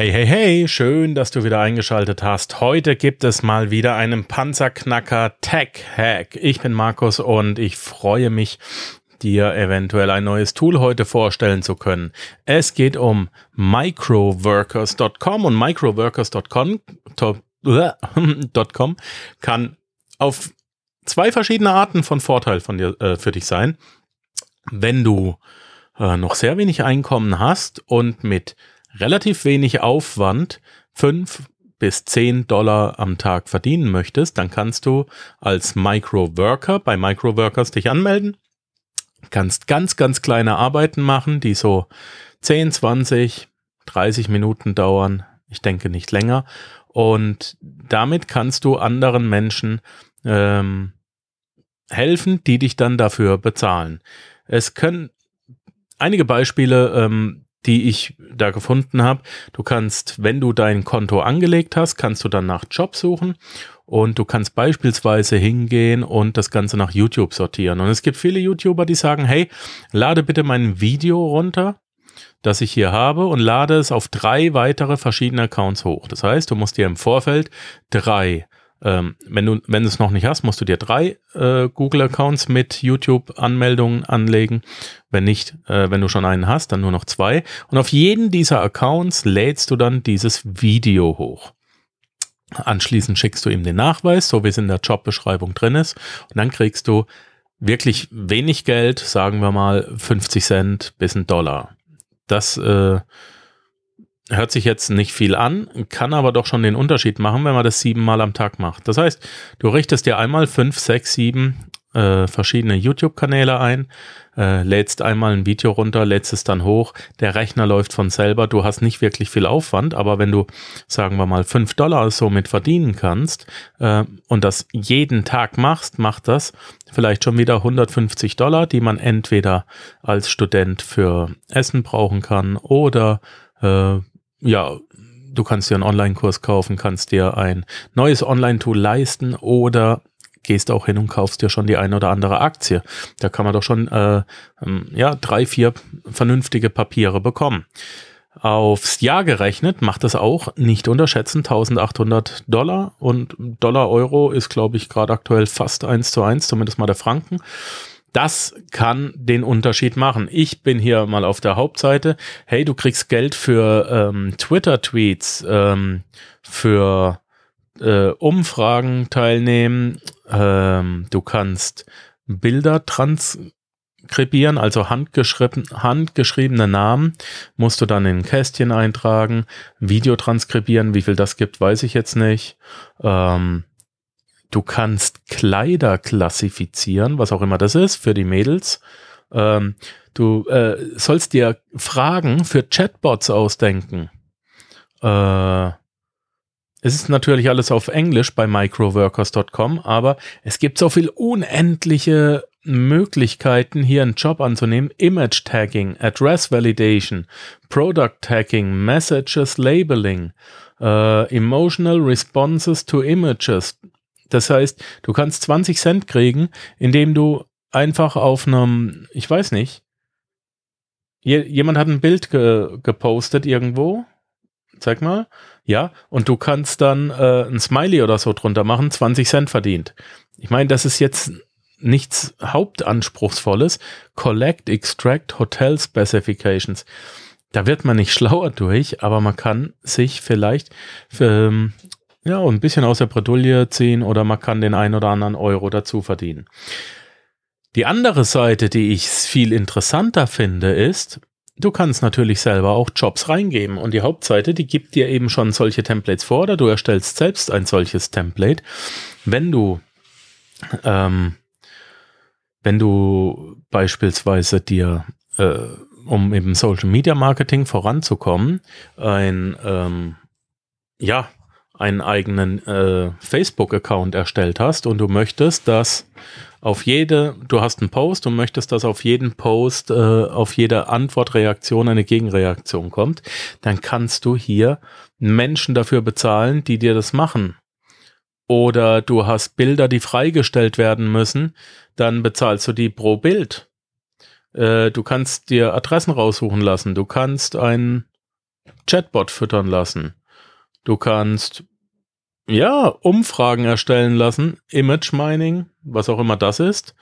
Hey, hey, hey, schön, dass du wieder eingeschaltet hast. Heute gibt es mal wieder einen Panzerknacker Tech Hack. Ich bin Markus und ich freue mich, dir eventuell ein neues Tool heute vorstellen zu können. Es geht um microworkers.com und microworkers.com kann auf zwei verschiedene Arten von Vorteil von dir, äh, für dich sein. Wenn du äh, noch sehr wenig Einkommen hast und mit relativ wenig Aufwand fünf bis zehn Dollar am Tag verdienen möchtest, dann kannst du als Microworker bei Microworkers dich anmelden, kannst ganz, ganz kleine Arbeiten machen, die so 10, 20, 30 Minuten dauern, ich denke nicht länger. Und damit kannst du anderen Menschen ähm, helfen, die dich dann dafür bezahlen. Es können einige Beispiele, ähm, die ich da gefunden habe. Du kannst, wenn du dein Konto angelegt hast, kannst du dann nach Job suchen und du kannst beispielsweise hingehen und das Ganze nach YouTube sortieren. Und es gibt viele YouTuber, die sagen, hey, lade bitte mein Video runter, das ich hier habe und lade es auf drei weitere verschiedene Accounts hoch. Das heißt, du musst dir im Vorfeld drei ähm, wenn du, wenn es noch nicht hast, musst du dir drei äh, Google-Accounts mit YouTube-Anmeldungen anlegen. Wenn nicht, äh, wenn du schon einen hast, dann nur noch zwei. Und auf jeden dieser Accounts lädst du dann dieses Video hoch. Anschließend schickst du ihm den Nachweis, so wie es in der Jobbeschreibung drin ist. Und dann kriegst du wirklich wenig Geld, sagen wir mal 50 Cent bis ein Dollar. Das äh, hört sich jetzt nicht viel an, kann aber doch schon den Unterschied machen, wenn man das siebenmal am Tag macht. Das heißt, du richtest dir einmal fünf, sechs, sieben äh, verschiedene YouTube-Kanäle ein, äh, lädst einmal ein Video runter, lädst es dann hoch, der Rechner läuft von selber, du hast nicht wirklich viel Aufwand, aber wenn du, sagen wir mal, fünf Dollar somit verdienen kannst äh, und das jeden Tag machst, macht das vielleicht schon wieder 150 Dollar, die man entweder als Student für Essen brauchen kann oder äh, ja, du kannst dir einen Online-Kurs kaufen, kannst dir ein neues Online-Tool leisten oder gehst auch hin und kaufst dir schon die eine oder andere Aktie. Da kann man doch schon äh, ähm, ja drei, vier vernünftige Papiere bekommen. Aufs Jahr gerechnet macht das auch nicht unterschätzen 1800 Dollar und Dollar Euro ist glaube ich gerade aktuell fast eins zu eins, zumindest mal der Franken. Das kann den Unterschied machen. Ich bin hier mal auf der Hauptseite. Hey, du kriegst Geld für ähm, Twitter-Tweets, ähm, für äh, Umfragen teilnehmen. Ähm, du kannst Bilder transkribieren, also handgeschrieben, handgeschriebene Namen musst du dann in ein Kästchen eintragen. Video transkribieren, wie viel das gibt, weiß ich jetzt nicht. Ähm, Du kannst Kleider klassifizieren, was auch immer das ist, für die Mädels. Ähm, du äh, sollst dir Fragen für Chatbots ausdenken. Äh, es ist natürlich alles auf Englisch bei microworkers.com, aber es gibt so viel unendliche Möglichkeiten, hier einen Job anzunehmen. Image Tagging, Address Validation, Product Tagging, Messages Labeling, äh, Emotional Responses to Images, das heißt, du kannst 20 Cent kriegen, indem du einfach auf einem, ich weiß nicht, jemand hat ein Bild ge gepostet irgendwo. Zeig mal. Ja, und du kannst dann äh, ein Smiley oder so drunter machen, 20 Cent verdient. Ich meine, das ist jetzt nichts Hauptanspruchsvolles. Collect, Extract, Hotel Specifications. Da wird man nicht schlauer durch, aber man kann sich vielleicht für, ähm, ja, und ein bisschen aus der Bredouille ziehen oder man kann den ein oder anderen Euro dazu verdienen. Die andere Seite, die ich viel interessanter finde, ist, du kannst natürlich selber auch Jobs reingeben und die Hauptseite, die gibt dir eben schon solche Templates vor oder du erstellst selbst ein solches Template. Wenn du, ähm, wenn du beispielsweise dir, äh, um im Social Media Marketing voranzukommen, ein, ähm, ja, einen eigenen äh, Facebook-Account erstellt hast und du möchtest, dass auf jede, du hast einen Post und möchtest, dass auf jeden Post, äh, auf jede Antwortreaktion eine Gegenreaktion kommt, dann kannst du hier Menschen dafür bezahlen, die dir das machen. Oder du hast Bilder, die freigestellt werden müssen, dann bezahlst du die pro Bild. Äh, du kannst dir Adressen raussuchen lassen. Du kannst ein Chatbot füttern lassen. Du kannst ja Umfragen erstellen lassen, Image Mining, was auch immer das ist.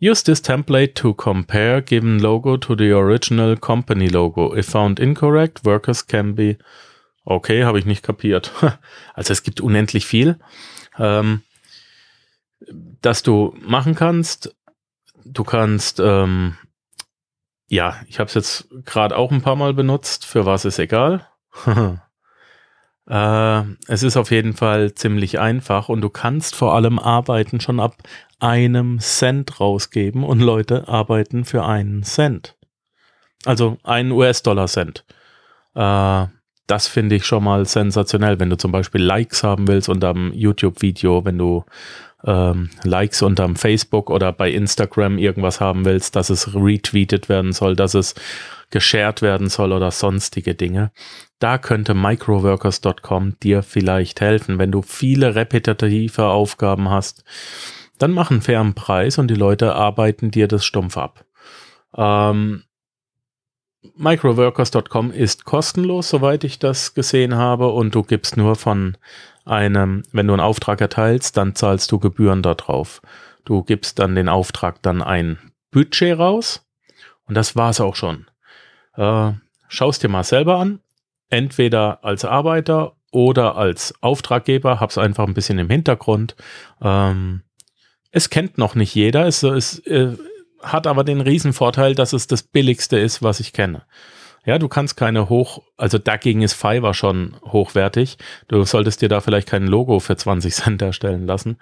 Use this template to compare given logo to the original company logo. If found incorrect, workers can be. Okay, habe ich nicht kapiert. Also es gibt unendlich viel, ähm, dass du machen kannst. Du kannst, ähm, ja, ich habe es jetzt gerade auch ein paar Mal benutzt. Für was ist egal. äh, es ist auf jeden Fall ziemlich einfach und du kannst vor allem arbeiten schon ab einem Cent rausgeben und Leute arbeiten für einen Cent. Also einen US-Dollar-Cent. Äh, das finde ich schon mal sensationell, wenn du zum Beispiel Likes haben willst unter einem YouTube-Video, wenn du ähm, Likes unterm Facebook oder bei Instagram irgendwas haben willst, dass es retweetet werden soll, dass es geshared werden soll oder sonstige Dinge. Da könnte microworkers.com dir vielleicht helfen, wenn du viele repetitive Aufgaben hast dann mach einen fairen Preis und die Leute arbeiten dir das stumpf ab. Ähm, Microworkers.com ist kostenlos, soweit ich das gesehen habe, und du gibst nur von einem, wenn du einen Auftrag erteilst, dann zahlst du Gebühren darauf. Du gibst dann den Auftrag dann ein Budget raus und das war's auch schon. Äh, schaust dir mal selber an, entweder als Arbeiter oder als Auftraggeber, hab's einfach ein bisschen im Hintergrund. Ähm, es kennt noch nicht jeder. Es, es äh, hat aber den Riesenvorteil, dass es das billigste ist, was ich kenne. Ja, du kannst keine hoch, also dagegen ist Fiverr schon hochwertig. Du solltest dir da vielleicht kein Logo für 20 Cent erstellen lassen.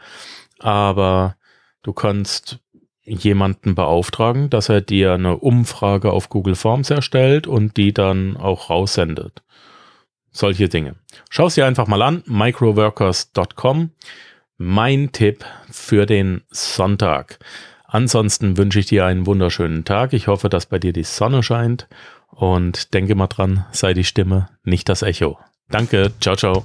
Aber du kannst jemanden beauftragen, dass er dir eine Umfrage auf Google Forms erstellt und die dann auch raussendet. Solche Dinge. Schau es dir einfach mal an, microworkers.com mein Tipp für den Sonntag. Ansonsten wünsche ich dir einen wunderschönen Tag. Ich hoffe, dass bei dir die Sonne scheint und denke mal dran, sei die Stimme, nicht das Echo. Danke, ciao, ciao.